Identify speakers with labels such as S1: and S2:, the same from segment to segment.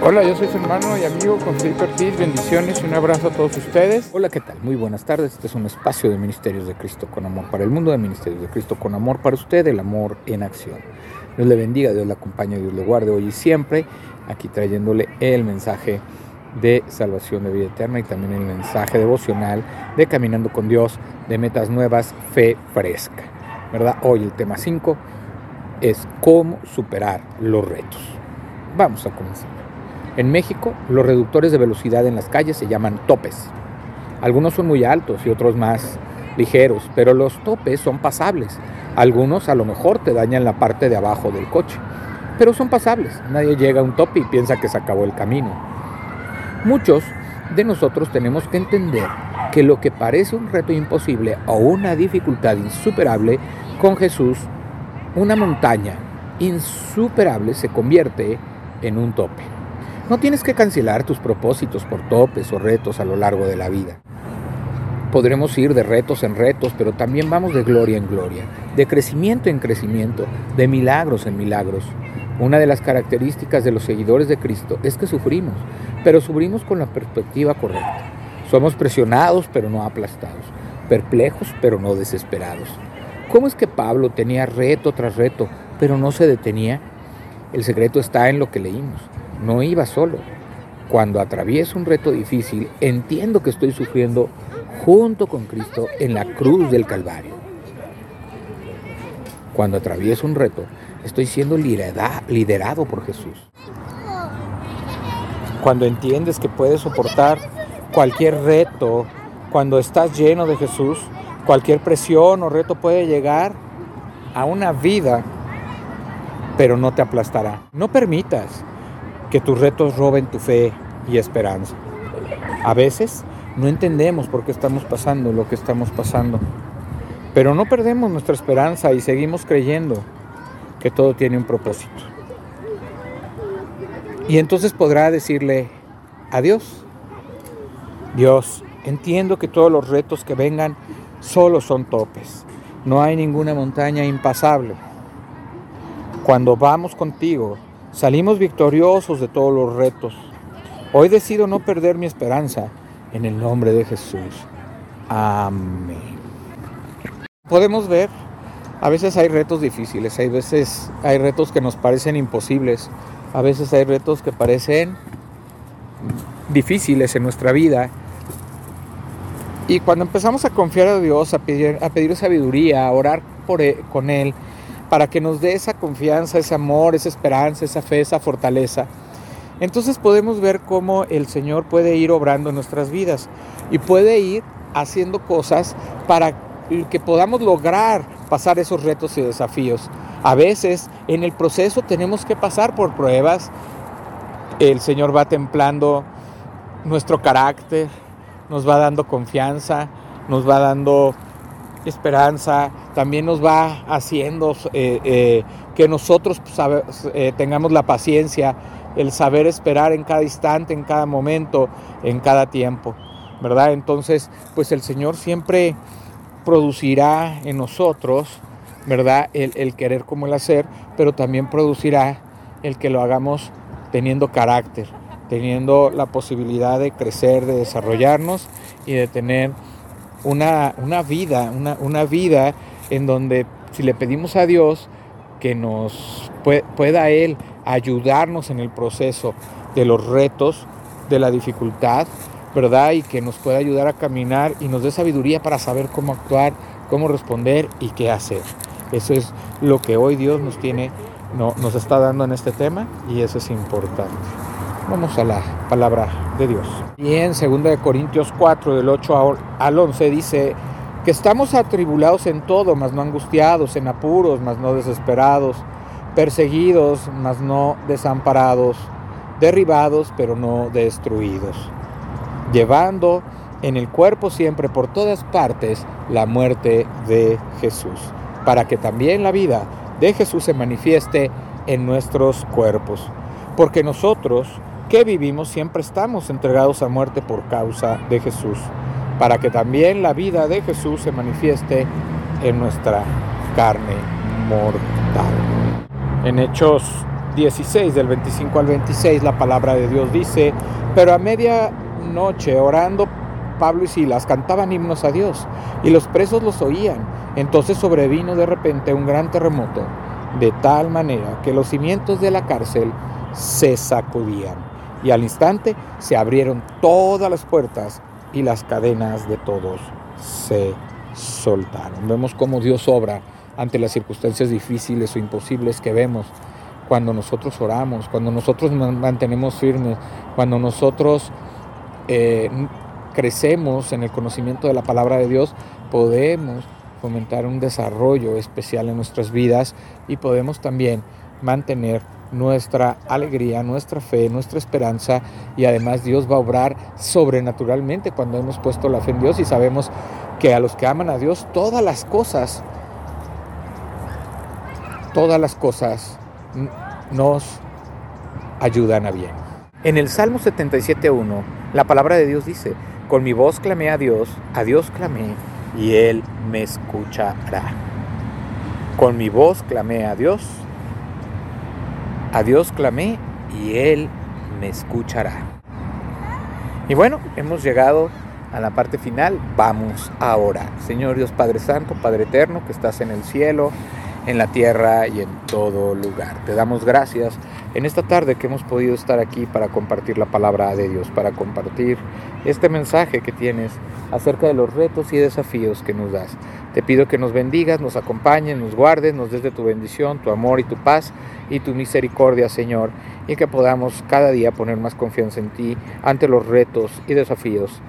S1: Hola, yo soy su hermano y amigo con Felipe Ortiz. Bendiciones y un abrazo a todos ustedes.
S2: Hola, ¿qué tal? Muy buenas tardes. Este es un espacio de Ministerios de Cristo con Amor para el mundo, de Ministerios de Cristo con Amor para usted, el amor en acción. Dios le bendiga, Dios le acompañe, Dios le guarde hoy y siempre, aquí trayéndole el mensaje de salvación de vida eterna y también el mensaje devocional de caminando con Dios, de metas nuevas, fe fresca. ¿Verdad? Hoy el tema 5 es cómo superar los retos. Vamos a comenzar. En México, los reductores de velocidad en las calles se llaman topes. Algunos son muy altos y otros más ligeros, pero los topes son pasables. Algunos a lo mejor te dañan la parte de abajo del coche, pero son pasables. Nadie llega a un tope y piensa que se acabó el camino. Muchos de nosotros tenemos que entender que lo que parece un reto imposible o una dificultad insuperable, con Jesús, una montaña insuperable se convierte en un tope. No tienes que cancelar tus propósitos por topes o retos a lo largo de la vida. Podremos ir de retos en retos, pero también vamos de gloria en gloria, de crecimiento en crecimiento, de milagros en milagros. Una de las características de los seguidores de Cristo es que sufrimos, pero sufrimos con la perspectiva correcta. Somos presionados, pero no aplastados, perplejos, pero no desesperados. ¿Cómo es que Pablo tenía reto tras reto, pero no se detenía? El secreto está en lo que leímos no iba solo. Cuando atravieso un reto difícil, entiendo que estoy sufriendo junto con Cristo en la cruz del Calvario. Cuando atravieso un reto, estoy siendo liderado por Jesús. Cuando entiendes que puedes soportar cualquier reto, cuando estás lleno de Jesús, cualquier presión o reto puede llegar a una vida, pero no te aplastará. No permitas que tus retos roben tu fe y esperanza. A veces no entendemos por qué estamos pasando lo que estamos pasando, pero no perdemos nuestra esperanza y seguimos creyendo que todo tiene un propósito. Y entonces podrá decirle adiós. Dios, entiendo que todos los retos que vengan solo son topes. No hay ninguna montaña impasable. Cuando vamos contigo, Salimos victoriosos de todos los retos. Hoy decido no perder mi esperanza en el nombre de Jesús. Amén. Podemos ver, a veces hay retos difíciles, hay veces hay retos que nos parecen imposibles, a veces hay retos que parecen difíciles en nuestra vida. Y cuando empezamos a confiar a Dios, a pedir, a pedir sabiduría, a orar por e, con Él, para que nos dé esa confianza, ese amor, esa esperanza, esa fe, esa fortaleza. Entonces podemos ver cómo el Señor puede ir obrando en nuestras vidas y puede ir haciendo cosas para que podamos lograr pasar esos retos y desafíos. A veces en el proceso tenemos que pasar por pruebas. El Señor va templando nuestro carácter, nos va dando confianza, nos va dando esperanza, también nos va haciendo eh, eh, que nosotros pues, eh, tengamos la paciencia, el saber esperar en cada instante, en cada momento, en cada tiempo, ¿verdad? Entonces, pues el Señor siempre producirá en nosotros, ¿verdad? El, el querer como el hacer, pero también producirá el que lo hagamos teniendo carácter, teniendo la posibilidad de crecer, de desarrollarnos y de tener una, vida, una, vida en donde si le pedimos a Dios que nos pueda Él ayudarnos en el proceso de los retos, de la dificultad, ¿verdad? Y que nos pueda ayudar a caminar y nos dé sabiduría para saber cómo actuar, cómo responder y qué hacer. Eso es lo que hoy Dios nos tiene, no, nos está dando en este tema y eso es importante. Vamos a la palabra de Dios. Y en 2 Corintios 4, del 8 al 11, dice que estamos atribulados en todo, mas no angustiados, en apuros, mas no desesperados, perseguidos, mas no desamparados, derribados, pero no destruidos, llevando en el cuerpo siempre por todas partes la muerte de Jesús, para que también la vida de Jesús se manifieste en nuestros cuerpos. Porque nosotros, que vivimos siempre estamos entregados a muerte por causa de Jesús, para que también la vida de Jesús se manifieste en nuestra carne mortal. En Hechos 16, del 25 al 26, la palabra de Dios dice, pero a media noche orando Pablo y Silas cantaban himnos a Dios y los presos los oían. Entonces sobrevino de repente un gran terremoto, de tal manera que los cimientos de la cárcel se sacudían y al instante se abrieron todas las puertas y las cadenas de todos se soltaron. Vemos cómo Dios obra ante las circunstancias difíciles o imposibles que vemos cuando nosotros oramos, cuando nosotros mantenemos firmes, cuando nosotros eh, crecemos en el conocimiento de la palabra de Dios, podemos fomentar un desarrollo especial en nuestras vidas y podemos también mantener nuestra alegría, nuestra fe, nuestra esperanza y además Dios va a obrar sobrenaturalmente cuando hemos puesto la fe en Dios y sabemos que a los que aman a Dios todas las cosas, todas las cosas nos ayudan a bien. En el Salmo 77.1 la palabra de Dios dice, con mi voz clamé a Dios, a Dios clamé y Él me escuchará. Con mi voz clamé a Dios, a Dios clamé y Él me escuchará. Y bueno, hemos llegado a la parte final. Vamos ahora. Señor Dios Padre Santo, Padre Eterno, que estás en el cielo, en la tierra y en todo lugar. Te damos gracias en esta tarde que hemos podido estar aquí para compartir la palabra de Dios, para compartir este mensaje que tienes acerca de los retos y desafíos que nos das. Te pido que nos bendigas, nos acompañes, nos guardes, nos des de tu bendición, tu amor y tu paz y tu misericordia, Señor, y que podamos cada día poner más confianza en ti ante los retos y desafíos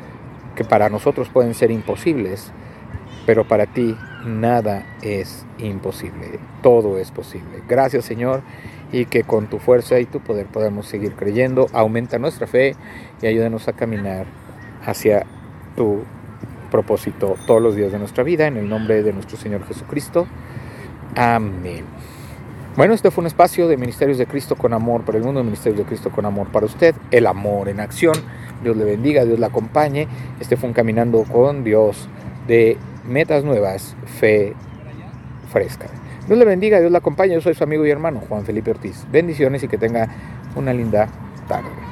S2: que para nosotros pueden ser imposibles pero para ti nada es imposible, todo es posible. Gracias Señor y que con tu fuerza y tu poder podamos seguir creyendo, aumenta nuestra fe y ayúdanos a caminar hacia tu propósito todos los días de nuestra vida, en el nombre de nuestro Señor Jesucristo. Amén. Bueno, este fue un espacio de Ministerios de Cristo con amor para el mundo, Ministerios de Cristo con amor para usted, el amor en acción. Dios le bendiga, Dios le acompañe. Este fue un Caminando con Dios de metas nuevas, fe fresca. Dios le bendiga, Dios le acompañe. Yo soy su amigo y hermano Juan Felipe Ortiz. Bendiciones y que tenga una linda tarde.